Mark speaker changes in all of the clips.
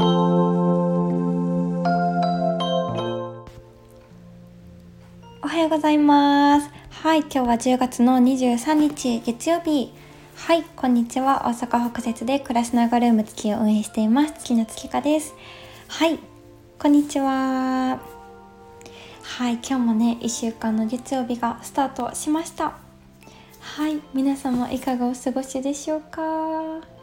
Speaker 1: おはようございます。はい今日は10月の23日月曜日。はいこんにちは。大阪北節で暮らしながルーム月を運営しています。月の月香です。はいこんにちは。はい今日もね1週間の月曜日がスタートしました。はい皆様いかがお過ごしでしょうか？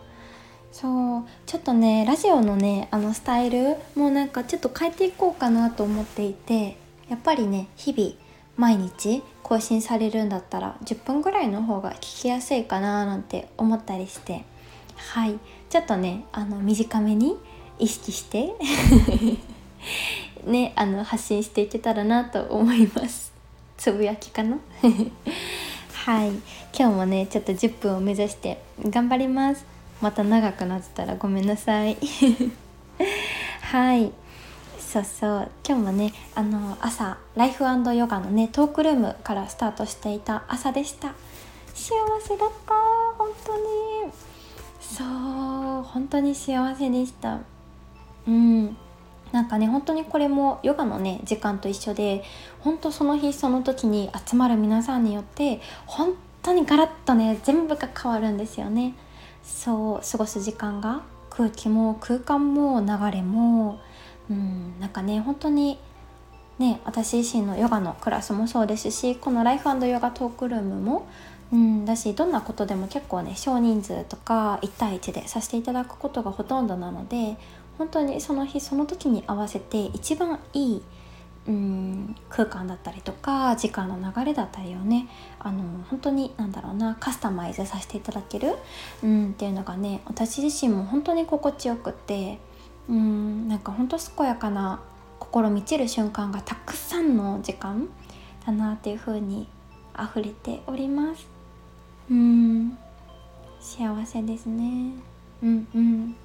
Speaker 1: そうちょっとねラジオのねあのスタイルもなんかちょっと変えていこうかなと思っていてやっぱりね日々毎日更新されるんだったら10分ぐらいの方が聞きやすいかななんて思ったりして。はい。ちょっとねあの短めに意識して ねあの発信していけたらなと思います。つぶやきかな。はい。今日もねちょっと10分を目指して頑張ります。また長くなってたらごめんなさい。はい。そうそう。今日もねあの朝ライフヨガのねトークルームからスタートしていた朝でした。幸せだった。本当に。そう。本当に幸せでした。うん。なんかね本当にこれもヨガのね時間と一緒で本当その日その時に集まる皆さんによって本当にガラッとね全部が変わるんですよね。そう過ごす時間が空気も空間も流れもうんなんかね本当にね私自身のヨガのクラスもそうですしこのライフヨガトークルームもうん、だしどんなことでも結構ね少人数とか1対1でさせていただくことがほとんどなので本当にその日その時に合わせて一番いいうん空間だったりとか時間の流れだったりをねあの本当に何だろうなカスタマイズさせていただける、うん、っていうのがね私自身も本当に心地よくてうんなんか本当健やかな心満ちる瞬間がたくさんの時間だなっていう風に溢れております。うん幸せですね。うんうん。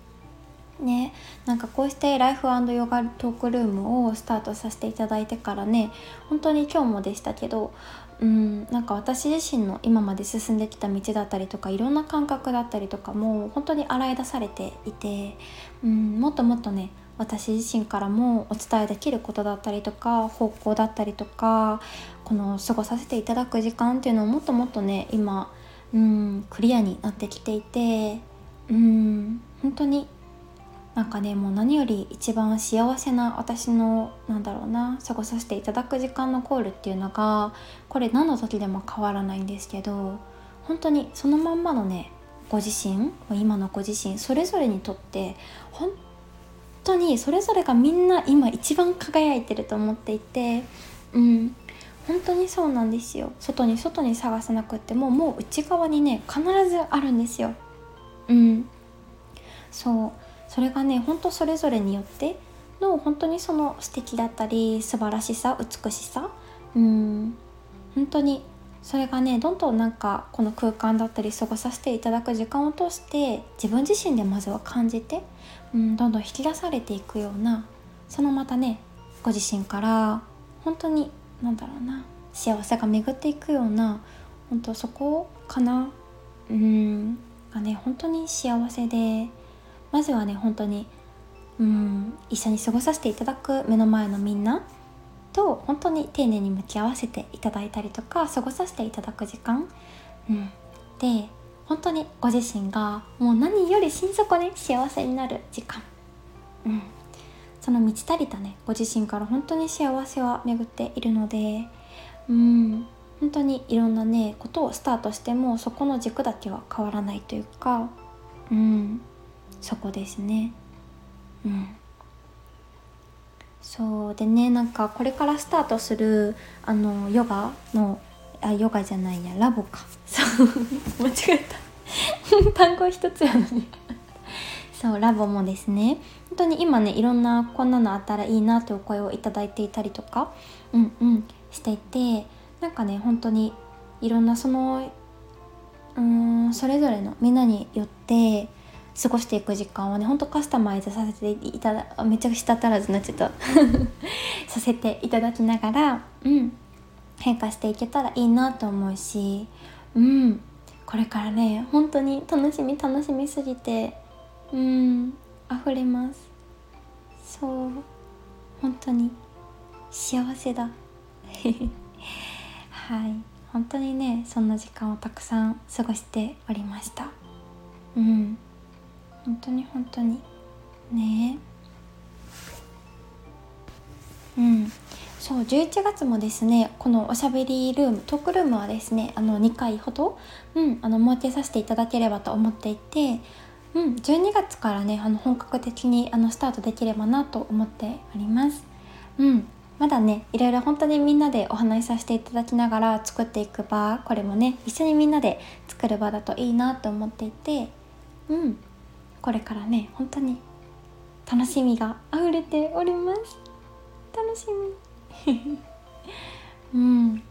Speaker 1: ねなんかこうしてライフヨガトークルームをスタートさせていただいてからね本当に今日もでしたけどうんなんか私自身の今まで進んできた道だったりとかいろんな感覚だったりとかも本当に洗い出されていてうんもっともっとね私自身からもお伝えできることだったりとか方向だったりとかこの過ごさせていただく時間っていうのをもっともっとね今うんクリアになってきていてうん本当になんかねもう何より一番幸せな私のなんだろうな過ごさせていただく時間のコールっていうのがこれ何の時でも変わらないんですけど本当にそのまんまのねご自身今のご自身それぞれにとって本当にそれぞれがみんな今一番輝いてると思っていてうん本当にそうなんですよ。外に外に探さなくってももう内側にね必ずあるんですよ。うん。そう。それがねほんとそれぞれによっての本当にその素敵だったり素晴らしさ美しさ。うん。本当にそれがねどんどんなんかこの空間だったり過ごさせていただく時間を通して自分自身でまずは感じて、うん、どんどん引き出されていくようなそのまたねご自身から本当になんだろうな幸せが巡っていくような本当そこかなうんがね本当に幸せでまずはね本当にうん一緒に過ごさせていただく目の前のみんなと本当に丁寧に向き合わせていただいたりとか過ごさせていただく時間、うん、で本当にご自身がもう何より心底に幸せになる時間、うん、その満ち足りたねご自身から本当に幸せは巡っているのでうん。本当にいろんなねことをスタートしてもそこの軸だけは変わらないというか。うん。そこですね。うん。そうでねなんかこれからスタートするあのヨガのあヨガじゃないやラボか。そう。間違えた。単語一つやのに。そうラボもですね。本当に今ねいろんなこんなのあったらいいなという声をいただいていたりとかうんうんしていてなんかね本当にいろんなそのうんそれぞれのみんなによって過ごしていく時間をねほんとカスタマイズさせていただめっちゃ舌足らずになっちゃった。させていただきながら、うん、変化していけたらいいなと思うし、うん、これからね本当に楽しみ楽しみすぎてうん溢れます。そう本当に幸せだ。はい本当にねそんな時間をたくさん過ごしておりました。うん。本当に本当に。ね。うん。そう11月もですねこのおしゃべりルームトークルームはですねあの2回ほど、うん、あの設けさせていただければと思っていて、うん、12月からねあの本格的にあのスタートできればなと思っております。うん。まだねいろいろ本当にみんなでお話しさせていただきながら作っていく場これもね一緒にみんなで作る場だといいなと思っていてうん。これからね本当に楽しみが溢れております。楽しみ。うん。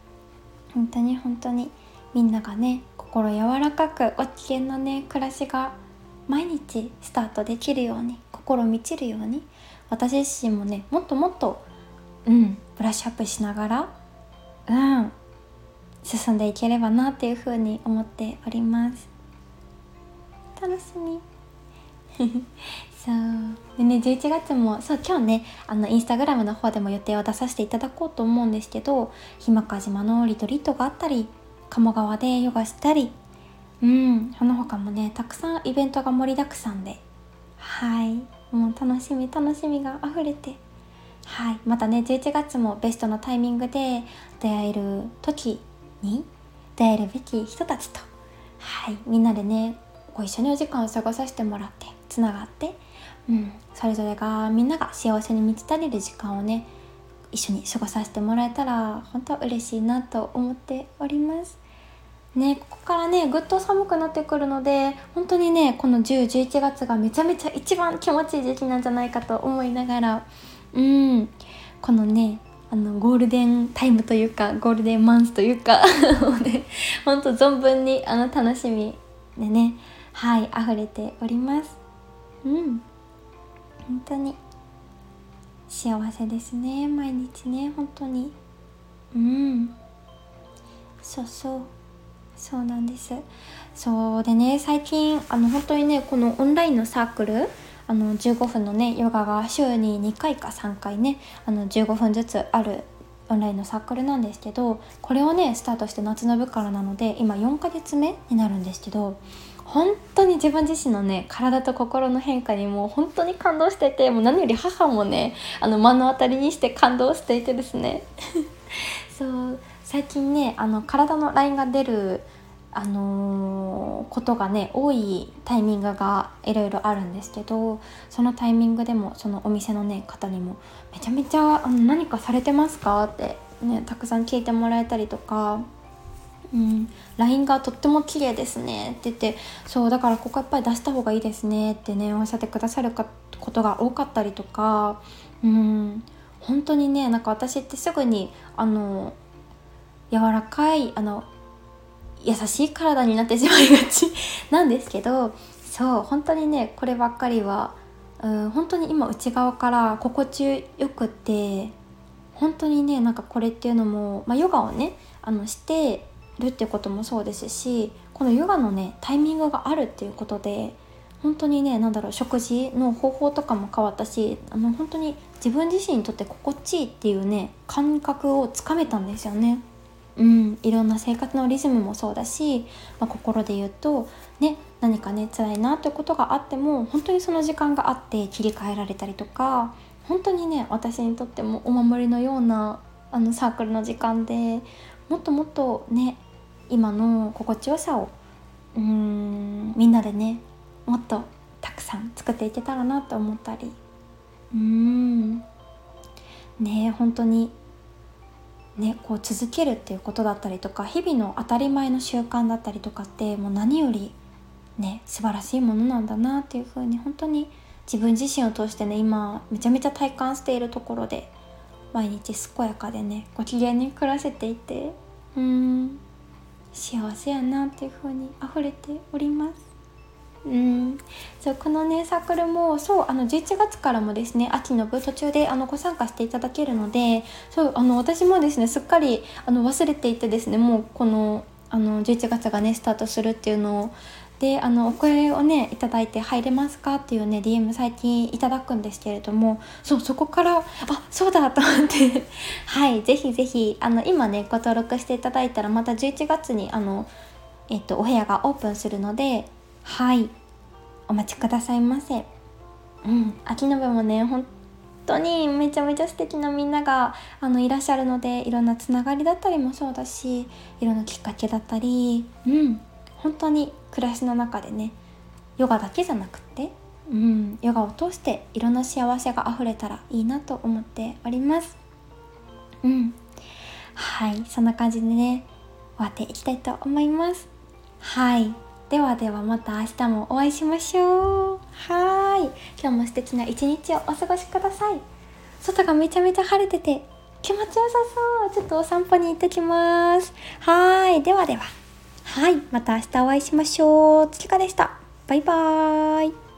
Speaker 1: 本当に本当にみんながね心柔らかくご機嫌なね暮らしが毎日スタートできるように心満ちるように私自身もねもっともっとうんブラッシュアップしながらうん進んでいければなっていうふうに思っております。楽しみ。そう。でね11月もそう今日ねあのインスタグラムの方でも予定を出させていただこうと思うんですけど日間賀島のリトリートがあったり鴨川でヨガしたりうんその他もねたくさんイベントが盛りだくさんではい。もう楽しみ楽しみが溢れてはい。またね11月もベストのタイミングで出会える時に出会えるべき人たちとはい。みんなでねご一緒にお時間を過ごさせてもらってつながって、うん、それぞれがみんなが幸せに満ち足りる時間をね一緒に過ごさせてもらえたら本当嬉しいなと思っております。ね、ここからねぐっと寒くなってくるので本当にねこの1011月がめちゃめちゃ一番気持ちいい時期なんじゃないかと思いながらうんこのねあのゴールデンタイムというかゴールデンマンスというか ね本当存分にあの楽しみでねはい溢れておりますうん。本当に。幸せですね。毎日ね。本当に。うん。そうそう。そうなんです。そうでね。最近あの本当にねこのオンラインのサークルあの15分のねヨガが週に2回か3回ねあの15分ずつあるオンラインのサークルなんですけどこれをねスタートして夏の部からなので今4ヶ月目になるんですけど本当に自分自身のね体と心の変化にも本当に感動しててもう何より母もねあの目の当たりにして感動していてですね そう最近ねあの体のラインが出るあのー、ことがね多いタイミングがいろいろあるんですけどそのタイミングでもそのお店のね方にも「めちゃめちゃあの何かされてますか?」ってねたくさん聞いてもらえたりとかうん、LINE がとっても綺麗ですね。って言ってそうだからここやっぱり出した方がいいですねってねおっしゃってくださることが多かったりとかうん。本当にねなんか私ってすぐにあの柔らかいあの優しい体になってしまいがち なんですけどそう本当にねこればっかりはうん本当に今内側から心地よくて本当にねなんかこれっていうのも、まあ、ヨガをねあのしてるってこともそうですしこのヨガのねタイミングがあるっていうことで本当にね何だろう食事の方法とかも変わったしあの本当に自分自身にとって心地いいっていうね感覚をつかめたんですよね。うん、いろんな生活のリズムもそうだし、まあ、心で言うと、ね、何かね辛いなってことがあっても本当にその時間があって切り替えられたりとか本当にね私にとってもお守りのようなあのサークルの時間でもっともっとね今の心地よさをうんみんなでねもっとたくさん作っていけたらなと思ったり。うん。ね本当にねこう続けるっていうことだったりとか日々の当たり前の習慣だったりとかってもう何よりね素晴らしいものなんだなっていうふうに本当に自分自身を通してね今めちゃめちゃ体感しているところで毎日健やかでねご機嫌に暮らせていて。うん。幸せやなっていう風に溢れております。うん。そうこのねサークルもそうあの11月からもですね秋の部途中であのご参加していただけるのでそうあの私もですねすっかりあの忘れていてですねもうこのあの11月がねスタートするっていうのをであのお声をねいただいて入れますかっていうね DM 最近いただくんですけれどもそうそこからあそうだと思って はいぜひぜひあの今ねご登録していただいたらまた11月にあのえっとお部屋がオープンするのではいお待ちくださいませ。うん秋の部もね本当にめちゃめちゃ素敵なみんながあのいらっしゃるのでいろんなつながりだったりもそうだしいろんなきっかけだったりうん本当に暮らしの中でねヨガだけじゃなくってうん。ヨガを通していろんな幸せがあふれたらいいなと思っております。うん。はい。そんな感じでね終わっていきたいと思います。はい。ではではまた明日もお会いしましょう。はい。今日も素敵な一日をお過ごしください。外がめちゃめちゃ晴れてて気持ちよさそう。ちょっとお散歩に行ってきます。はい。ではでははいまた明日お会いしましょう。つきかでした。バイバーイ。